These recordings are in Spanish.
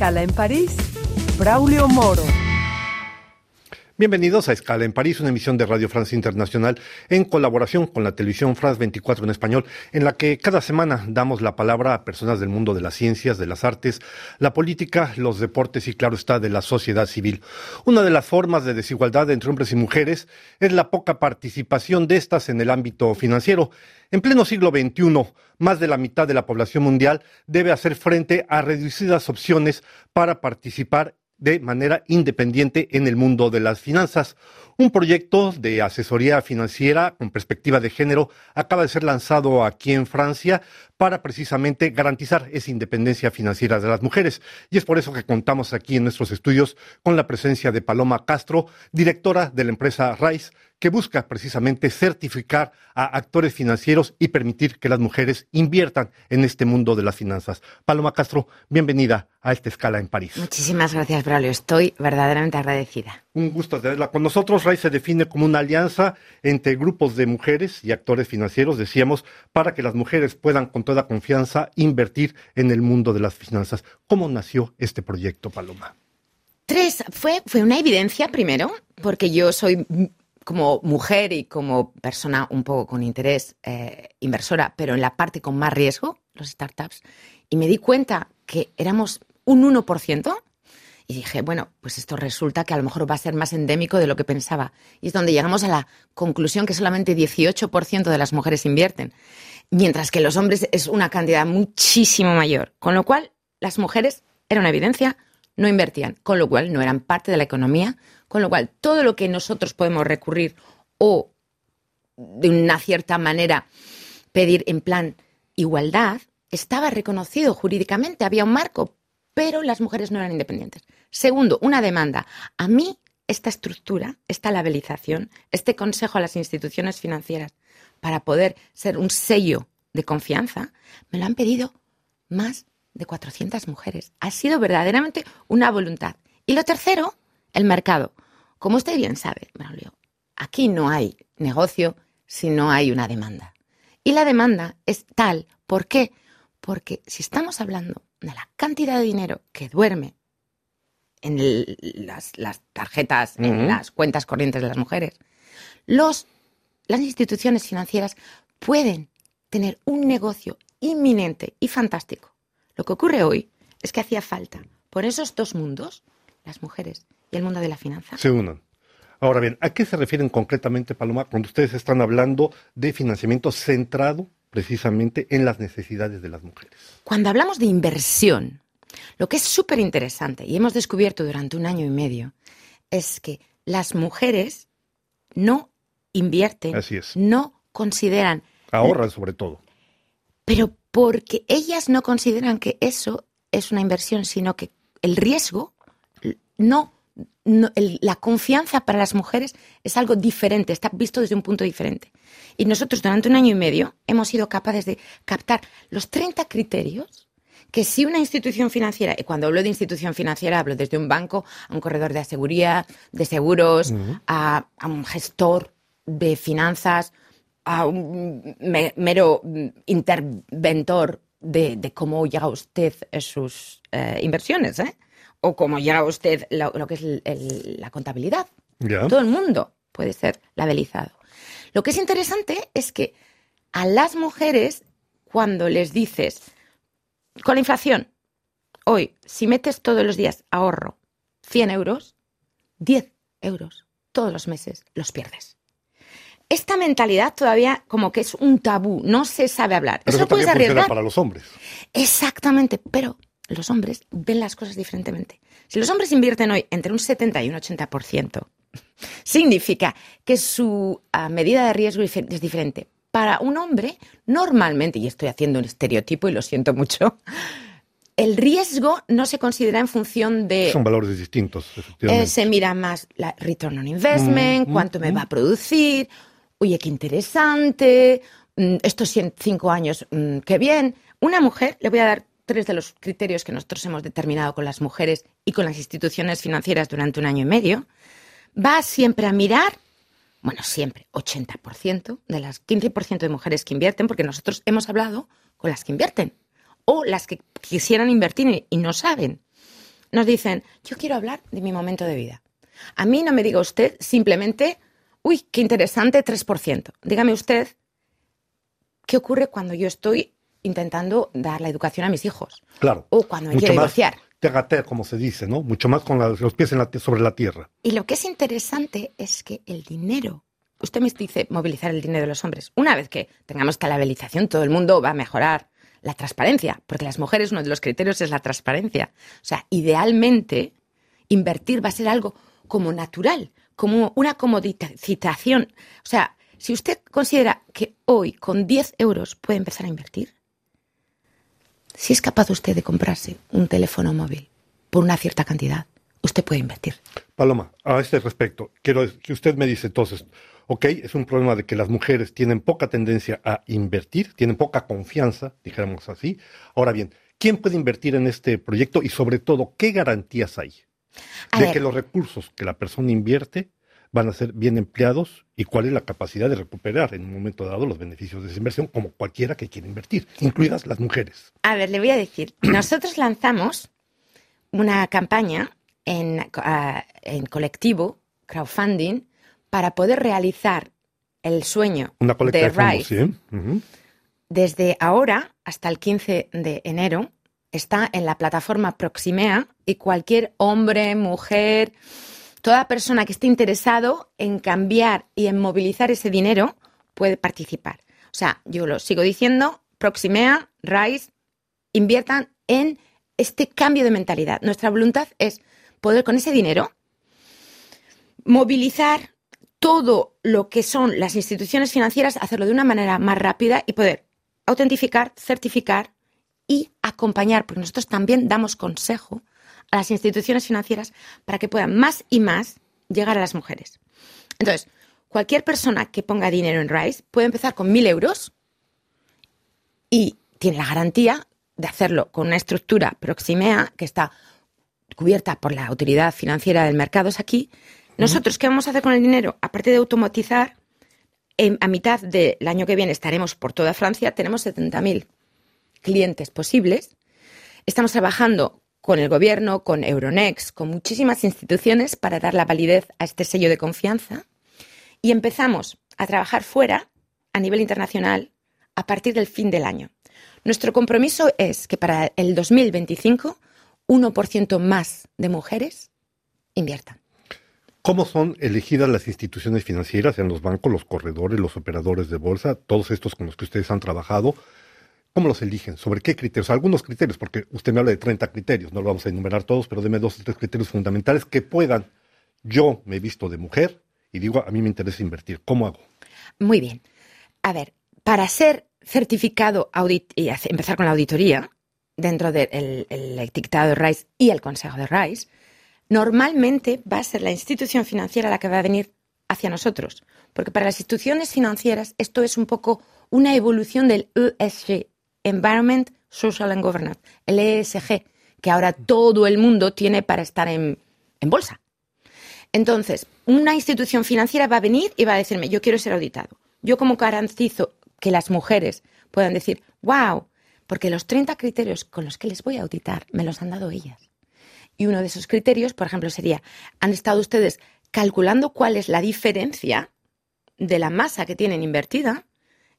escala en París, Braulio Moro. Bienvenidos a Escala en París, una emisión de Radio France Internacional en colaboración con la televisión France 24 en español, en la que cada semana damos la palabra a personas del mundo de las ciencias, de las artes, la política, los deportes y claro está de la sociedad civil. Una de las formas de desigualdad entre hombres y mujeres es la poca participación de estas en el ámbito financiero. En pleno siglo XXI, más de la mitad de la población mundial debe hacer frente a reducidas opciones para participar de manera independiente en el mundo de las finanzas. Un proyecto de asesoría financiera con perspectiva de género acaba de ser lanzado aquí en Francia para precisamente garantizar esa independencia financiera de las mujeres. Y es por eso que contamos aquí en nuestros estudios con la presencia de Paloma Castro, directora de la empresa RISE, que busca precisamente certificar a actores financieros y permitir que las mujeres inviertan en este mundo de las finanzas. Paloma Castro, bienvenida a esta escala en París. Muchísimas gracias, Braulio. Estoy verdaderamente agradecida. Un gusto tenerla con nosotros. RAI se define como una alianza entre grupos de mujeres y actores financieros, decíamos, para que las mujeres puedan con toda confianza invertir en el mundo de las finanzas. ¿Cómo nació este proyecto, Paloma? Tres, fue, fue una evidencia primero, porque yo soy como mujer y como persona un poco con interés eh, inversora, pero en la parte con más riesgo, los startups, y me di cuenta que éramos un 1%, y dije, bueno, pues esto resulta que a lo mejor va a ser más endémico de lo que pensaba. Y es donde llegamos a la conclusión que solamente 18% de las mujeres invierten, mientras que los hombres es una cantidad muchísimo mayor. Con lo cual, las mujeres, era una evidencia, no invertían, con lo cual no eran parte de la economía con lo cual, todo lo que nosotros podemos recurrir o de una cierta manera pedir en plan igualdad, estaba reconocido jurídicamente, había un marco, pero las mujeres no eran independientes. Segundo, una demanda. A mí, esta estructura, esta labelización, este consejo a las instituciones financieras para poder ser un sello de confianza, me lo han pedido más de 400 mujeres. Ha sido verdaderamente una voluntad. Y lo tercero, el mercado. Como usted bien sabe, Braulio, aquí no hay negocio si no hay una demanda. Y la demanda es tal, ¿por qué? Porque si estamos hablando de la cantidad de dinero que duerme en las, tarjetas, en las cuentas corrientes de las mujeres, los, las instituciones financieras pueden tener un negocio inminente y fantástico. Lo que ocurre hoy es que hacía falta por esos dos mundos, las mujeres y el mundo de la finanza. Se unan. Ahora bien, ¿a qué se refieren concretamente, Paloma, cuando ustedes están hablando de financiamiento centrado precisamente en las necesidades de las mujeres? Cuando hablamos de inversión, lo que es súper interesante y hemos descubierto durante un año y medio es que las mujeres no invierten, Así es. no consideran. Ahorran sobre todo. Pero porque ellas no consideran que eso es una inversión, sino que el riesgo no la confianza para las mujeres es algo diferente, está visto desde un punto diferente. Y nosotros durante un año y medio hemos sido capaces de captar los 30 criterios que si una institución financiera, y cuando hablo de institución financiera hablo desde un banco a un corredor de seguridad, de seguros, a, un gestor de finanzas, a un mero interventor de, cómo llega usted a sus eh, inversiones, ¿eh? o como llega usted lo, que es la contabilidad. Todo el mundo puede ser labelizado. Lo que es interesante es que a las mujeres, cuando les dices, con la inflación, hoy, si metes todos los días ahorro 100 euros, 10 euros todos los meses los pierdes. Esta mentalidad todavía como que es un tabú, no se sabe hablar. Pero eso, puedes arriesgar. para los hombres. Exactamente, pero los hombres ven las cosas diferentemente. Si los hombres invierten hoy entre un 70 y un 80%, significa que su ah, medida de riesgo es diferente. Para un hombre, normalmente, y estoy haciendo un estereotipo y lo siento mucho, el riesgo no se considera en función de... Son valores distintos, efectivamente. Eh, se mira más la return on investment, mm, cuánto me mm. va a producir, oye, qué interesante, mm, estos cinco años, qué bien. Una mujer, le voy a dar tres de los criterios que nosotros hemos determinado con las mujeres y con las instituciones financieras durante un año y medio, va siempre a mirar, bueno, siempre, 80% de las 15% de mujeres que invierten, porque nosotros hemos hablado con las que invierten o las que quisieran invertir y no saben. nos dicen, yo quiero hablar de mi momento de vida. A mí no me diga usted simplemente, uy, qué interesante, 3%. Dígame usted, ¿qué ocurre cuando yo estoy intentando dar la educación a mis hijos? Claro. O cuando me quiero más divorciar. Tegater, como se dice, ¿no? Mucho más con los pies sobre la tierra. Y lo que es interesante es que el dinero, usted me dice movilizar el dinero de los hombres. Una vez que tengamos esta labelización, todo el mundo va a mejorar la transparencia, porque las mujeres uno de los criterios es la transparencia. O sea, idealmente invertir va a ser algo como natural, como una comoditación. O sea, si usted considera que hoy con 10 euros puede empezar a invertir, si es capaz usted de comprarse un teléfono móvil por una cierta cantidad, usted puede invertir. Paloma, a este respecto, quiero que usted me dice entonces, ok, es un problema de que las mujeres tienen poca tendencia a invertir, tienen poca confianza, dijéramos así. Ahora bien, ¿quién puede invertir en este proyecto y sobre todo, qué garantías hay A de ver. que los recursos que la persona invierte van a ser bien empleados y cuál es la capacidad de recuperar en un momento dado los beneficios de esa inversión, como cualquiera que quiera invertir, incluidas las mujeres? A ver, le voy a decir, nosotros lanzamos una campaña en, en colectivo, crowdfunding, para poder realizar el sueño Una de, de fondos, RISE. Desde ahora hasta el 15 de enero está en la plataforma Proximea y cualquier hombre, mujer, toda persona que esté interesado en cambiar y en movilizar ese dinero puede participar. O sea, yo lo sigo diciendo, Proximea, RISE, inviertan en este cambio de mentalidad. Nuestra voluntad es poder con ese dinero movilizar todo lo que son las instituciones financieras, hacerlo de una manera más rápida y poder autentificar, certificar y acompañar, porque nosotros también damos consejo a las instituciones financieras para que puedan más y más llegar a las mujeres. Entonces, cualquier persona que ponga dinero en RISE puede empezar con mil euros y tiene la garantía de hacerlo con una estructura Proximea que está cubierta por la Autoridad Financiera del Mercado es aquí. Nosotros, ¿qué vamos a hacer con el dinero? Aparte de automatizar, en- a mitad del año que viene estaremos por toda Francia, tenemos 70.000 clientes posibles. Estamos trabajando con el gobierno, con Euronext, con muchísimas instituciones para dar la validez a este sello de confianza. Y empezamos a trabajar fuera, a nivel internacional, a partir del fin del año. Nuestro compromiso es que para el 2025, 1% más de mujeres inviertan. ¿Cómo son elegidas las instituciones financieras, sean los bancos, los corredores, los operadores de bolsa, todos estos con los que ustedes han trabajado? ¿Cómo los eligen? ¿Sobre qué criterios? Algunos criterios, porque usted me habla de 30 criterios, no lo vamos a enumerar todos, pero deme dos o tres criterios fundamentales que puedan. Yo me he visto de mujer y digo, a mí me interesa invertir. ¿Cómo hago? Muy bien. A ver, para ser certificado audit y empezar con la auditoría dentro del el, el etiquetado de RISE y el consejo de RISE, normalmente va a ser la institución financiera la que va a venir hacia nosotros. Porque para las instituciones financieras esto es un poco una evolución del ESG, Environment, Social and Governance, el ESG, que ahora todo el mundo tiene para estar en, bolsa. Entonces, una institución financiera va a venir y va a decirme, yo quiero ser auditado. Yo como garantizo que las mujeres puedan decir, wow, porque los 30 criterios con los que les voy a auditar me los han dado ellas. Y uno de esos criterios, por ejemplo, sería, ¿han estado ustedes calculando cuál es la diferencia de la masa que tienen invertida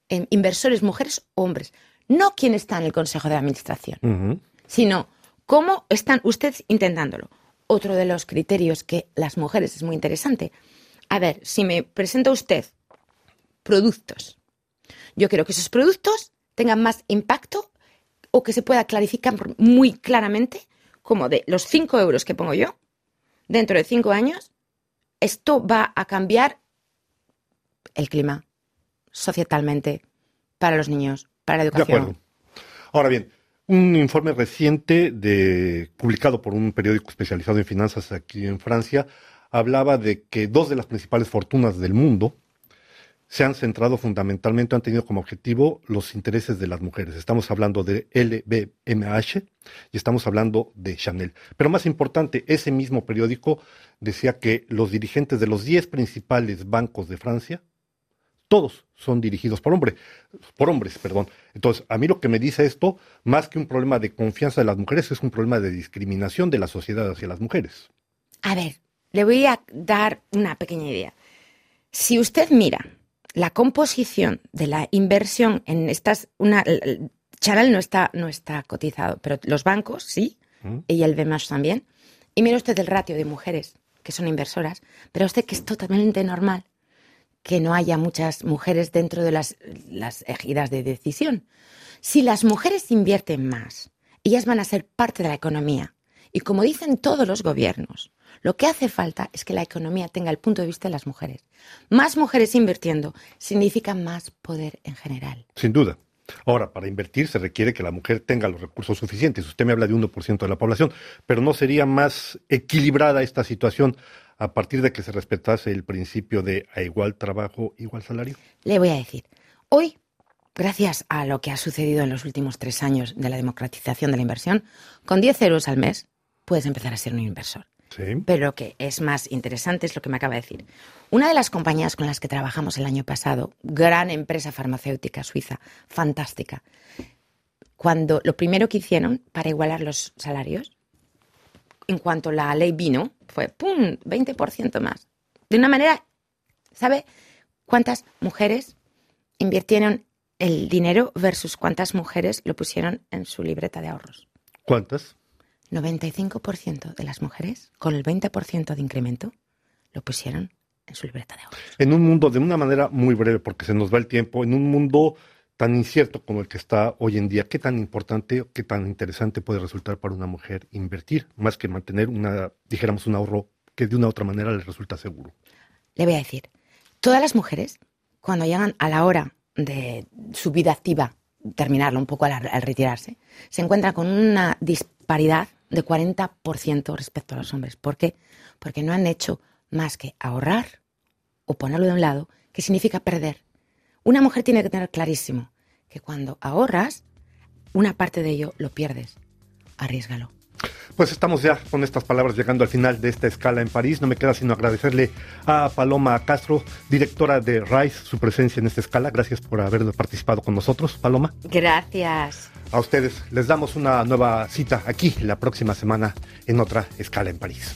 en inversores mujeres o hombres? No quién está en el Consejo de Administración sino cómo están ustedes intentándolo. Otro de los criterios que las mujeres es muy interesante. A ver, si me presenta usted productos, yo quiero que esos productos tengan más impacto o que se pueda clarificar muy claramente como de los 5 euros que pongo yo, dentro de 5 años, esto va a cambiar el clima societalmente, para los niños, para la De educación. acuerdo. Ahora bien, un informe reciente de, publicado por un periódico especializado en finanzas aquí en Francia hablaba de que dos de las principales fortunas del mundo se han centrado fundamentalmente, han tenido como objetivo los intereses de las mujeres. Estamos hablando de LVMH y estamos hablando de Chanel. Pero más importante, ese mismo periódico decía que los dirigentes de los 10 principales bancos de Francia todos son dirigidos por hombres, por hombres, perdón. Entonces, a mí lo que me dice esto, más que un problema de confianza de las mujeres, es un problema de discriminación de la sociedad hacia las mujeres. A ver, le voy a dar una pequeña idea. Si usted mira la composición de la inversión en estas, una, Chanel no está, no está cotizado, pero los bancos sí, mm. y el BEMAS también. Y mira usted el ratio de mujeres que son inversoras, pero usted que es totalmente normal que no haya muchas mujeres dentro de las, las ejidas de decisión. Si las mujeres invierten más, ellas van a ser parte de la economía. Y como dicen todos los gobiernos, lo que hace falta es que la economía tenga el punto de vista de las mujeres. Más mujeres invirtiendo significa más poder en general. Sin duda. Ahora, para invertir se requiere que la mujer tenga los recursos suficientes. Usted me habla de 1% de la población, pero ¿no sería más equilibrada esta situación a partir de que se respetase el principio de a igual trabajo, igual salario? Le voy a decir, hoy, gracias a lo que ha sucedido en los últimos tres años de la democratización de la inversión, con 10 euros al mes puedes empezar a ser un inversor. Pero lo que es más interesante es lo que me acaba de decir. Una de las compañías con las que trabajamos el año pasado, gran empresa farmacéutica suiza, fantástica, cuando lo primero que hicieron para igualar los salarios, en cuanto la ley vino, fue ¡pum! 20% más. De una manera, ¿sabe cuántas mujeres invirtieron el dinero versus cuántas mujeres lo pusieron en su libreta de ahorros? ¿Cuántas? 95% de las mujeres, con el 20% de incremento, lo pusieron en su libreta de ahorros. En un mundo, de una manera muy breve, porque se nos va el tiempo, en un mundo tan incierto como el que está hoy en día, ¿qué tan importante, qué tan interesante puede resultar para una mujer invertir, más que mantener una, dijéramos, un ahorro que de una u otra manera le resulta seguro? Le voy a decir, todas las mujeres, cuando llegan a la hora de su vida activa, terminarlo un poco al, al retirarse, se encuentran con una disparidad de 40% respecto a los hombres. ¿Por qué? Porque no han hecho más que ahorrar o ponerlo de un lado, que significa perder. Una mujer tiene que tener clarísimo que cuando ahorras, una parte de ello lo pierdes. Arriesgalo. Pues estamos ya con estas palabras llegando al final de esta escala en París. No me queda sino agradecerle a Paloma Castro, directora de RISE, su presencia en esta escala. Gracias por haber participado con nosotros, Paloma. Gracias. A ustedes les damos una nueva cita aquí la próxima semana en otra escala en París.